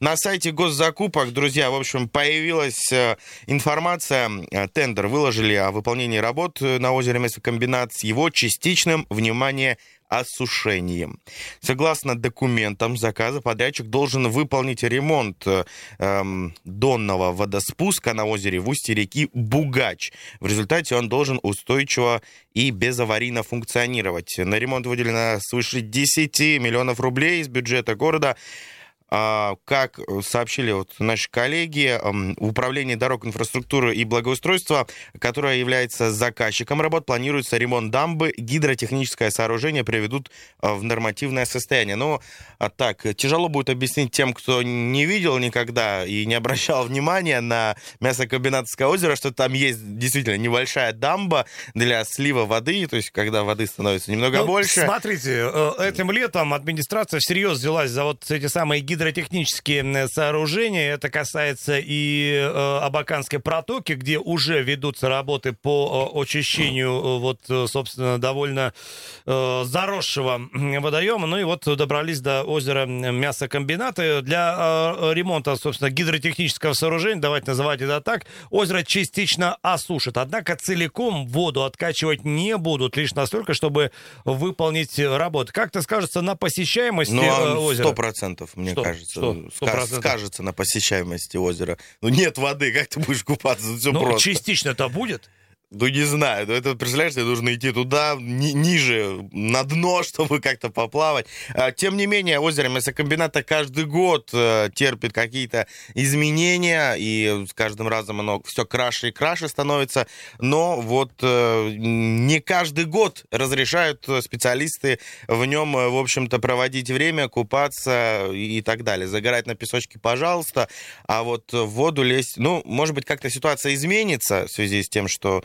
На сайте госзакупок, друзья, в общем, появилась э, информация, э, тендер выложили о выполнении работ э, на озере Мясокомбинат с его частичным, внимание, осушением. Согласно документам заказа, подрядчик должен выполнить ремонт эм, донного водоспуска на озере в устье реки Бугач. В результате он должен устойчиво и безаварийно функционировать. На ремонт выделено свыше 10 миллионов рублей из бюджета города. А, как сообщили вот наши коллеги, в управлении дорог, инфраструктуры и благоустройства, которое является заказчиком работ, планируется ремонт дамбы, гидротехническое сооружение приведут а, в нормативное состояние. Но а, так, тяжело будет объяснить тем, кто не видел никогда и не обращал внимания на мясокомбинатское озеро, что там есть действительно небольшая дамба для слива воды, то есть когда воды становится немного ну, больше. Смотрите, э, этим летом администрация всерьез взялась за вот эти самые гидротехнические гидротехнические сооружения. Это касается и э, Абаканской протоки, где уже ведутся работы по э, очищению, э, вот, собственно, довольно заросшего водоема. Ну и вот добрались до озера мясокомбината. Для ремонта, собственно, гидротехнического сооружения, давайте называть это так, озеро частично осушит. Однако целиком воду откачивать не будут, лишь настолько, чтобы выполнить работу. Как-то скажется на посещаемости ну, а озера? Сто процентов, мне что? кажется. Что? скажется на посещаемости озера. Ну нет воды, как ты будешь купаться? Все ну, просто. частично-то будет. Ну, не знаю. Ну, это, представляешь, тебе нужно идти туда, ни, ниже, на дно, чтобы как-то поплавать. А, тем не менее, озеро мясокомбината каждый год э, терпит какие-то изменения, и с каждым разом оно все краше и краше становится. Но вот э, не каждый год разрешают специалисты в нем, э, в общем-то, проводить время, купаться и так далее. Загорать на песочке, пожалуйста, а вот в воду лезть... Ну, может быть, как-то ситуация изменится в связи с тем, что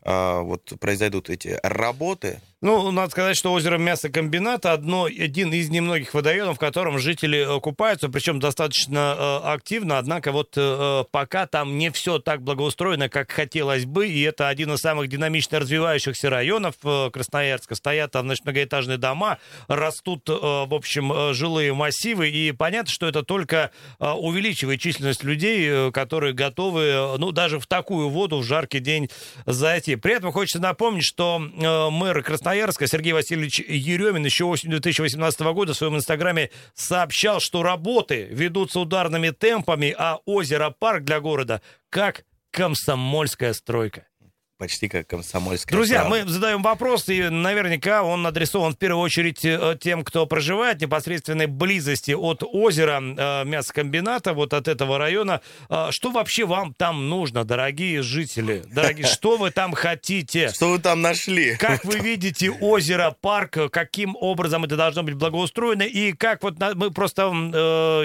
вот произойдут эти работы, ну, надо сказать, что озеро Мясокомбината одно, один из немногих водоемов, в котором жители э, купаются, причем достаточно э, активно, однако вот э, пока там не все так благоустроено, как хотелось бы, и это один из самых динамично развивающихся районов э, Красноярска. Стоят там, значит, многоэтажные дома, растут, э, в общем, э, жилые массивы, и понятно, что это только э, увеличивает численность людей, э, которые готовы, э, ну, даже в такую воду в жаркий день зайти. При этом хочется напомнить, что э, мэр Красноярска Сергей Васильевич Еремин еще осенью 2018 года в своем инстаграме сообщал, что работы ведутся ударными темпами, а озеро-парк для города как комсомольская стройка почти как комсомольская Друзья, правда. мы задаем вопрос, и наверняка он адресован в первую очередь э, тем, кто проживает в непосредственной близости от озера э, мясокомбината, вот от этого района. Э, что вообще вам там нужно, дорогие жители? Дорогие, что вы там хотите? Что вы там нашли? Как вы видите озеро, парк, каким образом это должно быть благоустроено, и как вот мы просто...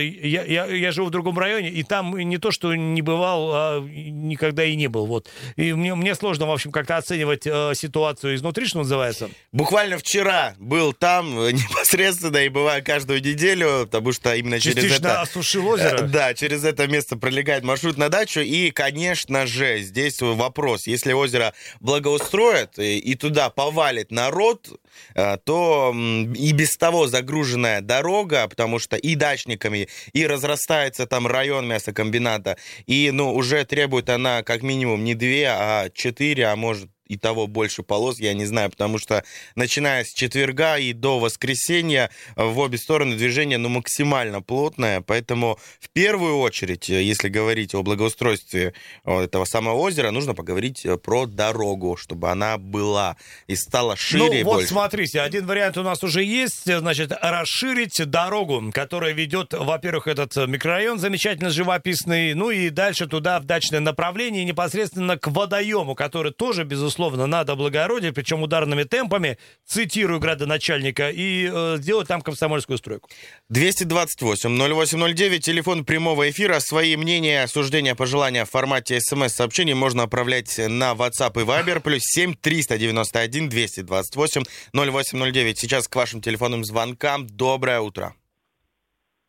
Я, я, я живу в другом районе, и там не то, что не бывал, а никогда и не был. Вот. И мне, мне сложно в общем, как-то оценивать э, ситуацию изнутри, что называется? Буквально вчера был там э, непосредственно и бываю каждую неделю, потому что именно Частично через это... осушил озеро? Э, да, через это место пролегает маршрут на дачу. И, конечно же, здесь вопрос. Если озеро благоустроят и, и туда повалит народ, э, то и без того загруженная дорога, потому что и дачниками, и разрастается там район мясокомбината, и, ну, уже требует она как минимум не две, а четыре 4, а может и того больше полос, я не знаю, потому что начиная с четверга и до воскресенья в обе стороны движение ну, максимально плотное, поэтому в первую очередь, если говорить о благоустройстве этого самого озера, нужно поговорить про дорогу, чтобы она была и стала шире ну, вот больше. смотрите, один вариант у нас уже есть, значит, расширить дорогу, которая ведет, во-первых, этот микрорайон замечательно живописный, ну и дальше туда в дачное направление, непосредственно к водоему, который тоже, безусловно, безусловно, надо облагородить, причем ударными темпами, цитирую градоначальника, и э, сделать там комсомольскую стройку. 228-0809, телефон прямого эфира. Свои мнения, суждения, пожелания в формате смс-сообщений можно отправлять на WhatsApp и Viber, плюс 7 391 228 0809. Сейчас к вашим телефонным звонкам. Доброе утро.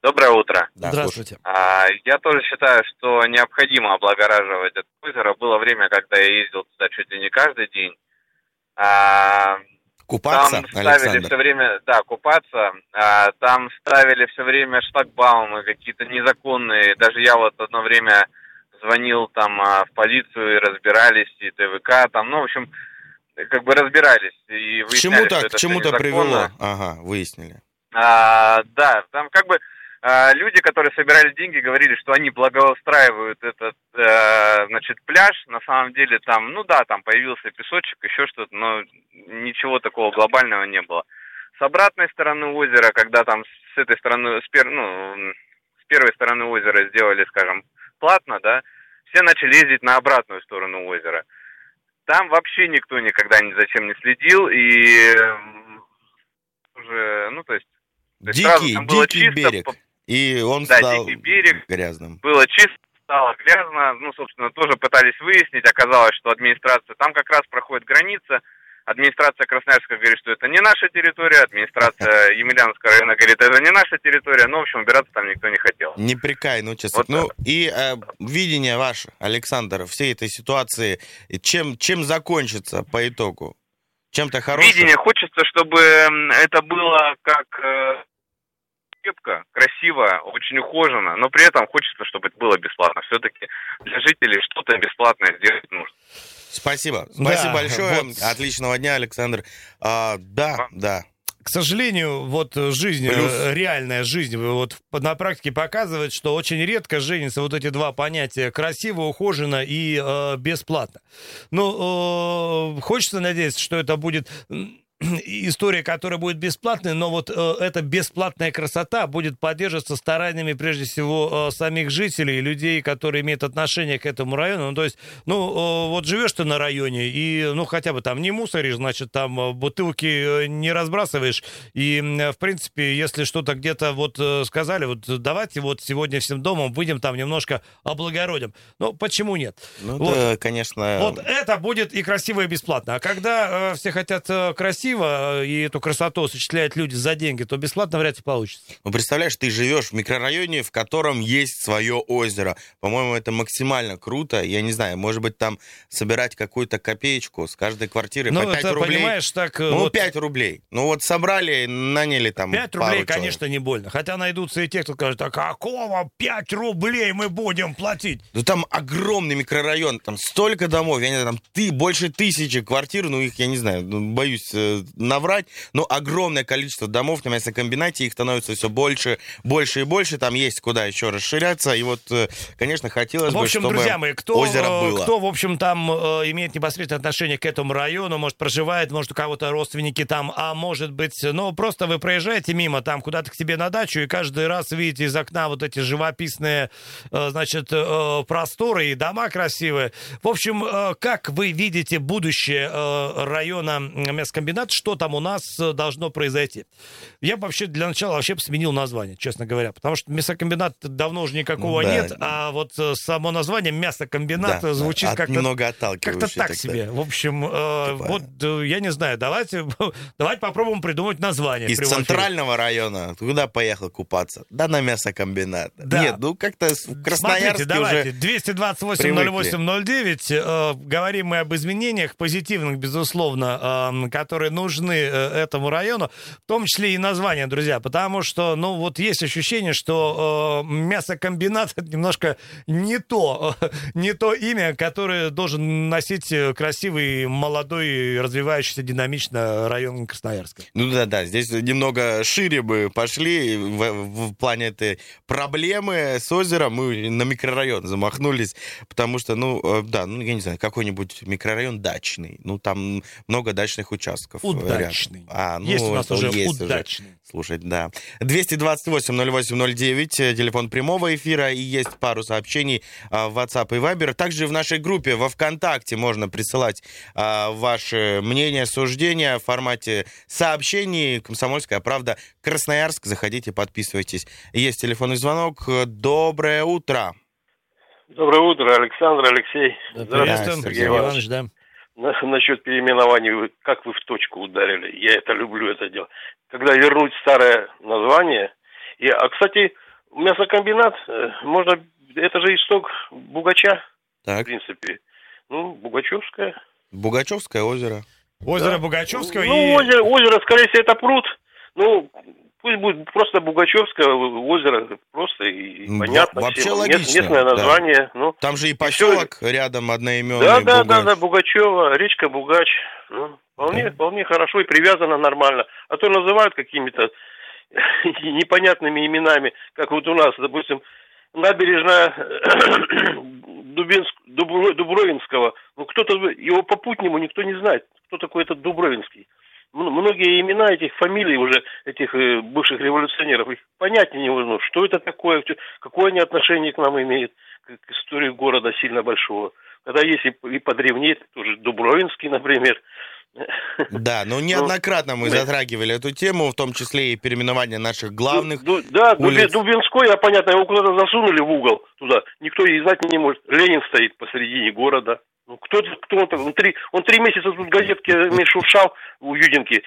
Доброе утро. Да, Здравствуйте. А, я тоже считаю, что необходимо облагораживать это озеро. Было время, когда я ездил туда чуть ли не каждый день. А, Купаться, там ставили Александр? все время, да, купаться. А, там ставили все время шлагбаумы какие-то незаконные. Даже я вот одно время звонил там а, в полицию и разбирались, и ТВК там, ну, в общем, как бы разбирались и К выясняли, чему-то, что это к чему-то привело. Ага, выяснили. А, да, там как бы люди, которые собирали деньги, говорили, что они благоустраивают этот, э, значит, пляж. На самом деле там, ну да, там появился песочек, еще что-то, но ничего такого глобального не было. С обратной стороны озера, когда там с этой стороны, с, пер- ну, с первой стороны озера сделали, скажем, платно, да, все начали ездить на обратную сторону озера. Там вообще никто никогда ни зачем не следил, и м, уже, ну, то есть то есть сразу Дикий, было дикий чисто, берег. И он Да, стал дикий берег. грязным. было чисто, стало грязно. Ну, собственно, тоже пытались выяснить. Оказалось, что администрация, там как раз проходит граница. Администрация Красноярска говорит, что это не наша территория. Администрация Емельяновского района говорит, это не наша территория. Ну, в общем, убираться там никто не хотел. Непрекаянный участок. Вот ну и э, видение ваше, Александр, всей этой ситуации, чем, чем закончится по итогу? Чем-то хорошим? Видение хочется, чтобы это было как э, крепко, красиво, очень ухоженно, но при этом хочется, чтобы это было бесплатно. Все-таки для жителей что-то бесплатное сделать нужно. Спасибо. Да, Спасибо большое. вот. Отличного дня, Александр. А, да, да. К сожалению, вот жизнь, Плюс. э, реальная жизнь, вот на практике показывает, что очень редко женятся вот эти два понятия красиво, ухоженно и э, бесплатно. Ну, э, хочется надеяться, что это будет история, которая будет бесплатной, но вот э, эта бесплатная красота будет поддерживаться стараниями, прежде всего, э, самих жителей, людей, которые имеют отношение к этому району. Ну, то есть, ну, э, вот живешь ты на районе, и, ну, хотя бы там не мусоришь, значит, там э, бутылки э, не разбрасываешь, и, м, в принципе, если что-то где-то вот э, сказали, вот давайте вот сегодня всем домом выйдем там немножко облагородим. Ну, почему нет? Ну, Вот. это, конечно... Вот это будет и красиво, и бесплатно. А когда э, все хотят э, красиво, э, и эту красоту осуществляют люди за деньги, то бесплатно вряд ли получится. Ну, представляешь, ты живешь в микрорайоне, в котором есть свое озеро. По-моему, это максимально круто. Я не знаю, может быть, там собирать какую-то копеечку с каждой квартиры Ну, по 5 это, рублей. понимаешь, так... э, Ну, вот 5 рублей. Ну, вот собрали, наняли там 5 пару рублей, человек. конечно, не больно. Хотя найдутся и те, кто скажет, а какого 5 рублей мы будем платить? Ну, там огромный микрорайон, там столько домов, я не знаю, там ты, больше тысячи квартир, ну, их, я не знаю, ну, боюсь э, наврать, но огромное количество домов на мясокомбинате, их становится все больше, больше и больше, там есть куда еще расширяться, и вот, э, конечно, хотелось В общем, бы, чтобы друзья мои, кто, озеро э, было. кто, в общем, там э, имеет непосредственное отношение к этому району, может, проживает, может, у кого-то родственники там, а может быть, ну, просто вы проезжаете мимо там куда-то к тебе на дачу, и каждый раз видите из окна вот эти живописные, значит, просторы и дома красивые. В общем, как вы видите будущее района мясокомбината, что там у нас э, должно произойти? Я бы вообще для начала вообще сменил название, честно говоря, потому что мясокомбинат давно уже никакого Да. нет, а вот э, само название мясокомбинат Да, звучит от- как-то немного как-то так себе. В общем, э, Типа- вот э, я не знаю, давайте, давайте попробуем придумать название. Из центрального района куда поехал купаться? Да на мясокомбинат. Да. Нет, ну как-то в Смотрите, Красноярске давайте, уже... 228-08-09, э, говорим мы об изменениях позитивных, безусловно, э, которые нужны э, этому району, в том числе и название, друзья, потому что, ну, вот есть ощущение, что э, мясокомбинат это немножко не то, э, не то имя, которое должен носить э, красивый, молодой, развивающийся динамично район Красноярска. Ну да, да, здесь немного шире бы пошли в, в плане этой проблемы с озером. Мы на микрорайон замахнулись, потому что, ну, да, ну, я не знаю, какой-нибудь микрорайон дачный. Ну, там много дачных участков. Удачный. А, ну, есть у нас уже есть удачный. Слушать, да. 228-08-09, э, телефон прямого эфира, и есть пару сообщений а, в WhatsApp и Viber. Также в нашей группе во ВКонтакте можно присылать а, ваши мнения, суждения в формате сообщений. «Комсомольская правда», Красноярск. Заходите, подписывайтесь. Есть телефонный звонок. Доброе утро. Доброе утро, Александр, Алексей. Приветствуем, Сергей Сергей Иванович. Иванович, да. На- насчет переименований, как вы в точку ударили. Я это люблю, это дело. Когда вернуть старое название. И, а, кстати, мясокомбинат, э, можно, это же исток Бугача, в Так, принципе. Ну, Бугачевская. Бугачевское озеро. Озеро Да. Бугачевского Ну, и... озеро, озеро, скорее всего, это пруд. Ну, пусть будет просто Бугачевское озеро, просто и М, понятно. вообще всем. Логично, местное да. название. Ну, Там же и поселок рядом одноименный. да, да, да, Бугач. да, Бугачева, речка Бугач. Ну, вполне, Да. вполне хорошо и привязано нормально. А то называют какими-то непонятными именами, как вот у нас, допустим, набережная Дубинск, Дубро- Дубровинского. Ну, кто-то, его попутнему никто не знает, кто такой этот Дубровинский. Многие имена этих фамилий уже, этих э, бывших революционеров, их понятия невозможно, что это такое, какое они отношение к нам имеют, к, истории города сильно большого. Когда есть и, и подревнее, тоже Дубровинский, например. Да, но неоднократно мы Ну, затрагивали эту тему, в том числе и переименование наших главных. Ду- да, улиц. Дубинской, а понятно, его куда-то засунули в угол туда. Никто и знать не может. Ленин стоит посередине города. Ну, кто, кто он, так- он, три, он три месяца тут газетки шуршал у Юдинки.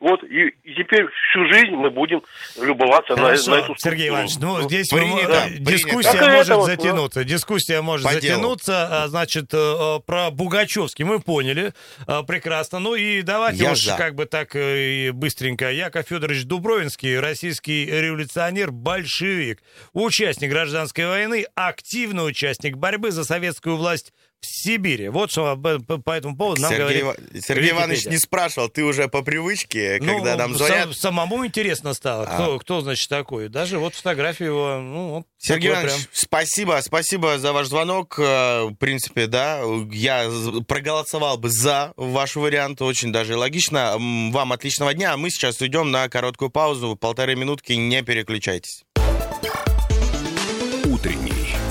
Вот, и, и теперь всю жизнь мы будем любоваться на, Хорошо, на эту Сергей. Иванович, ну, Ну, здесь принято, принято. дискуссия и может это вот, затянуться. Дискуссия может По делу. затянуться. А, Значит, э, э, про Бугачевский мы поняли э, прекрасно. Ну и давайте Я уж за. как бы так э, и быстренько. Яков Федорович Дубровинский, российский революционер, большевик, участник гражданской войны, активный участник борьбы за советскую власть в Сибири. Вот что по, этому поводу нам Сергей, говорит Сергей Иванович Википедия. не спрашивал, ты уже по привычке, Ну, когда нам сам- звонят. самому интересно стало, А. кто, кто, значит, такой. Даже вот фотографию его, ну, вот Сергей Иванович, спасибо, спасибо за ваш звонок. Э, В принципе, да, я проголосовал бы за ваш вариант, очень даже логично. Вам отличного дня, а мы сейчас уйдем на короткую паузу, полторы минутки, не переключайтесь.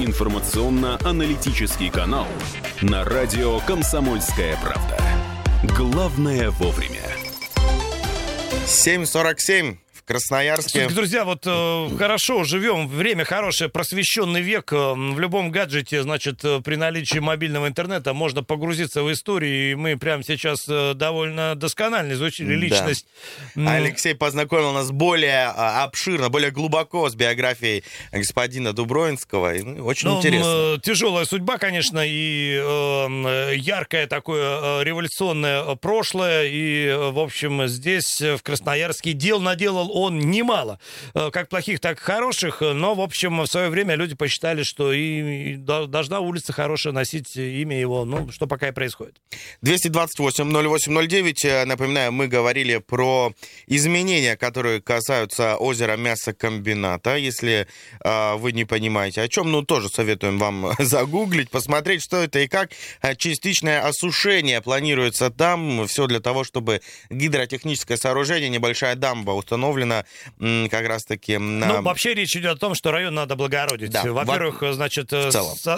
Информационно-аналитический канал на радио «Комсомольская правда». Главное вовремя. 7.47 в Красноярске. Слушайте, друзья, вот э, хорошо живем, время хорошее, просвещенный век. э, в любом гаджете, значит, э, при наличии мобильного интернета можно погрузиться в историю, и мы прямо сейчас э, довольно досконально изучили Да. личность. м, Алексей познакомил нас более а, обширно, более глубоко с биографией господина Дубровинского. И, ну, очень Ну, интересно. э, тяжелая судьба, конечно, и э, э, яркое такое э, революционное э, прошлое. И, э, в общем, здесь, э, в Красноярске, дел наделал он немало. Э, Как плохих, так и хороших. Но, в общем, в свое время люди посчитали, что и, и до- должна улица хорошая носить имя его. Ну, что пока и происходит. 228-08-09. Э, Напоминаю, мы говорили про изменения, которые касаются озера мясокомбината. Если э, вы не понимаете о чем, ну, тоже советуем вам загуглить, посмотреть, что это и как. Э, Частичное осушение планируется там. Все для того, чтобы гидротехническое сооружение, небольшая дамба установлена м, как раз-таки на... Ну, вообще речь идет о том, что район надо благородить. Да, Во-первых, значит, э,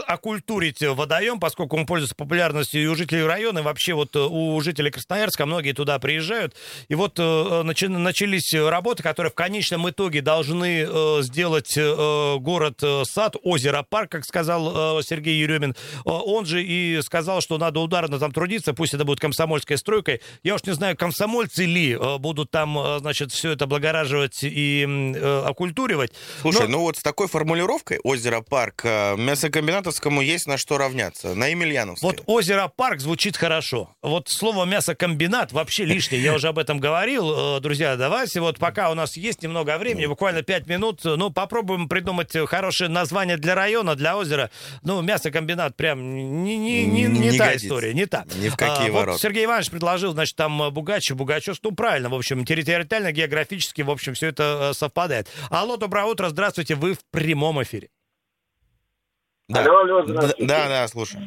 окультурить водоем, поскольку он пользуется популярностью и у жителей района, и вообще вот э, у жителей Красноярска, многие туда приезжают. И вот э, начи- начались работы, которые в конечном итоге должны сделать город-сад, озеро-парк, как сказал Сергей Еремин. Он же и сказал, что надо ударно там трудиться, пусть это будет комсомольской стройкой. Я уж не знаю, комсомольцы ли будут там, значит, все это облагораживать и э, окультуривать. Слушай, Но- ну вот с такой формулировкой озеро-парк э, мясокомбинатовскому есть на что равняться. На Емельяновской. Вот озеро-парк звучит хорошо. Вот слово мясокомбинат вообще лишнее. Я уже об этом говорил. Э, Друзья, давайте вот пока у нас есть немного времени, буквально 5 минут, э, ну, попробуем придумать хорошее название для района, для озера. Ну, мясокомбинат прям не, не, не, не Не та годится. история, не та. Ни в какие А, вот ворота. Сергей Иванович предложил, значит, там Бугачев, Бугачев, ну, правильно, в общем, территориально, географически, в общем, все это э, совпадает. Алло, доброе утро, здравствуйте, вы в прямом эфире. Да. Алло, алло, здравствуйте. Да, да, слушай.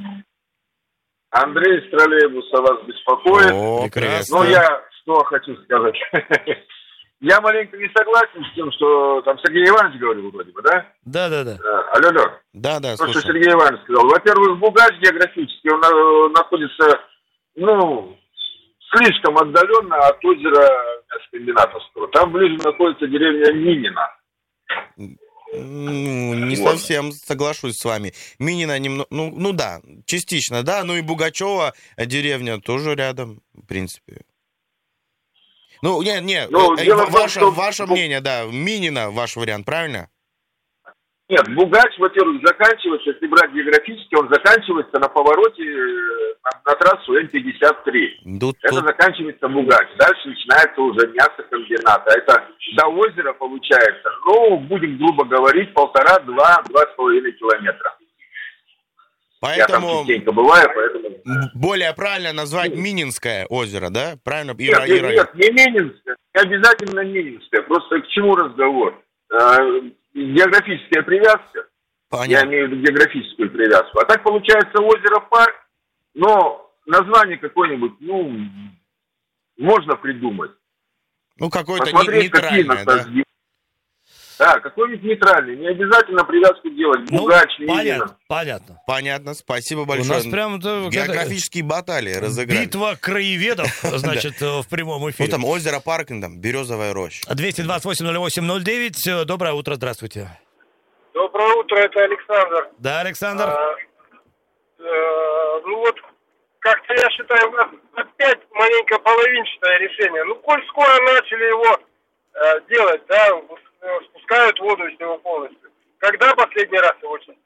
Андрей с троллейбуса вас беспокоит. О, прекрасно. Ну, я что хочу сказать. Я маленько не согласен с тем, что там Сергей Иванович говорил вроде бы, да? Да-да-да. Э, Алло, алло. Да, да, То, что слушай. Сергей Иванович сказал. Во-первых, Бугач географически, он э, находится, ну, слишком отдаленно от озера Мясокомбинатовского. Там ближе находится деревня Минина. Ну, не Вот. совсем соглашусь с вами. Минина немного, ну, ну да, частично, да, ну и Бугачева деревня тоже рядом, в принципе. Ну, не, не, Ну, э, дело в том, ваше, что- ваше мнение, да, Минина ваш вариант, правильно? Нет, Бугач, во-первых, заканчивается, если брать географически, он заканчивается на повороте э, на, на трассу М-53. Тут, Это тут- заканчивается Бугач. Дальше начинается уже мясокомбинат. А это до озера получается, ну, будем грубо говорить, полтора, два, с половиной километра. Я там поэтому частенько бываю, поэтому... более правильно назвать Мининское озеро, да? Правильно? Нет, ра- и нет, не Мининское, не обязательно Мининское. Просто к чему разговор? Географическая привязка, я Понятно. имею в виду географическую привязку. А так получается озеро парк, но название какое-нибудь, ну, можно придумать. Ну, какое-то не- Посмотреть, какие нейтральное, да? Да, какой-нибудь нейтральный. Не обязательно привязку делать. Ну, Бугач, понятно, Минина. понятно. Понятно, спасибо У большое. нас прям да, Географические баталии какая-то разыграли. битва краеведов, значит, э, в прямом Ну, эфире. там озеро парк, там, Березовая роща. 228-08-09. Э, Доброе утро, здравствуйте. Доброе утро, это Александр. Да, Александр? А, э, ну вот, как-то я считаю, у нас опять маленько половинчатое решение. Ну, коль скоро начали его э, делать, да, э, спускают воду из него полностью. Когда последний раз его чистили?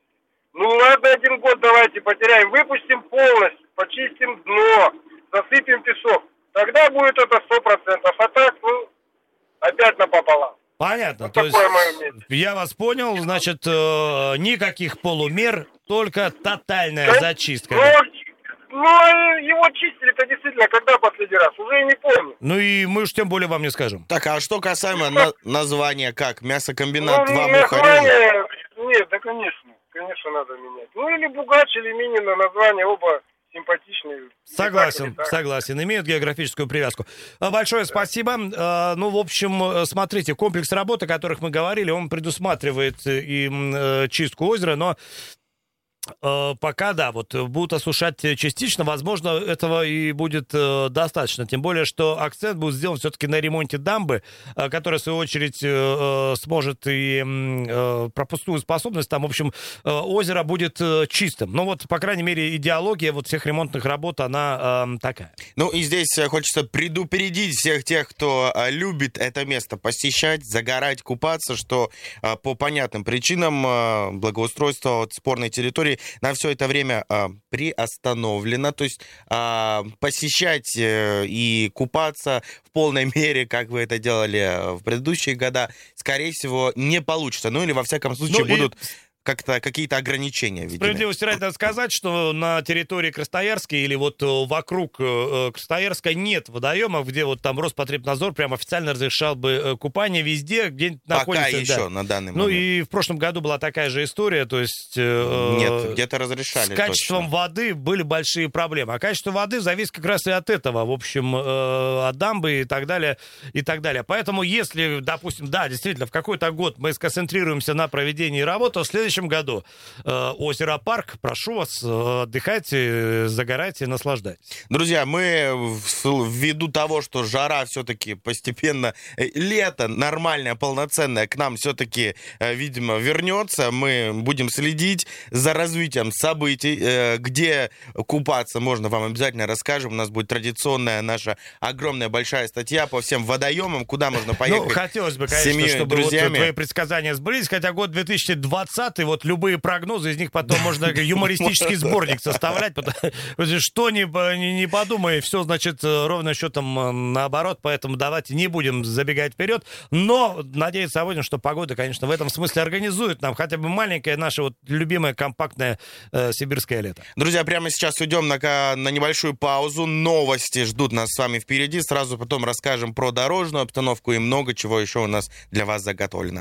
Ну ладно, один год давайте потеряем, выпустим полностью, почистим дно, засыпем песок. Тогда будет это сто процентов. А так, ну, опять напополам. Понятно. Вот То есть я вас понял, значит, э, никаких полумер, только тотальная Да, зачистка. Ну. Ну, его чистили-то действительно, когда последний раз? Уже и не помню. Ну и мы уж тем более вам не скажем. Так, а что касаемо на- названия, как? Мясокомбинат ну, два мухареза? название... Нет, да, конечно. Конечно, надо менять. Ну, или Бугач, или Минина, название оба симпатичные. Согласен, так, так. согласен. Имеют географическую привязку. А, Большое спасибо. А, Ну, в общем, э, смотрите, комплекс работ, о которых мы говорили, он предусматривает э, и э, чистку озера, но пока, да, вот э, будут осушать частично, возможно, этого и будет э, достаточно. Тем более, что акцент будет сделан все-таки на ремонте дамбы, э, которая, в свою очередь, э, э, сможет и э, пропускную способность. Там, в общем, э, озеро будет э, чистым. Ну, вот, по крайней мере, идеология вот всех ремонтных работ, она э, такая. Ну и здесь э, хочется предупредить всех тех, кто э, любит это место посещать, загорать, купаться, что э, по понятным причинам э, благоустройство вот спорной территории на все это время э, приостановлено. То есть э, посещать э, и купаться в полной мере, как вы это делали э, в предыдущие года, скорее всего, не получится. Ну или во всяком случае Ну, и- будут как-то какие-то ограничения введены. Справедливости ради надо сказать, что на территории Красноярска или вот э, вокруг э, э, Красноярска нет водоемов, где вот там Роспотребнадзор прям официально разрешал бы купание везде, где Пока находится... еще да. на данный Ну момент. и в прошлом году была такая же история, то есть... Нет, где-то разрешали. С качеством точно. воды были большие проблемы. А качество воды зависит как раз и от этого, в общем, от дамбы и так далее, и так далее. Поэтому если, допустим, да, действительно, в какой-то год мы сконцентрируемся на проведении работы, то в следующем году э, озеро Парк, прошу вас, э, отдыхайте, загорайте, наслаждайтесь. Друзья, мы ввиду того, что жара все-таки постепенно, э, лето нормальное, полноценное к нам все-таки, видимо, вернется, мы будем следить за развитием событий, э, где купаться можно, вам обязательно расскажем. У нас будет традиционная наша огромная большая статья по всем водоемам, куда можно поехать. Ну, хотелось бы, конечно, семьей, чтобы вот друзьями. твои предсказания сбылись, хотя год 2020, вот любые прогнозы, из них потом можно юмористический сборник составлять, что не, подумай, все, значит, ровно счетом э, наоборот, поэтому давайте не будем забегать вперед, но надеяться будем, что погода, конечно, в этом смысле организует нам хотя бы маленькое наше вот любимое компактное э, сибирское лето. Друзья, прямо сейчас уйдем на, на небольшую паузу. Новости ждут нас с вами впереди. Сразу потом расскажем про дорожную обстановку и много чего еще у нас для вас заготовлено.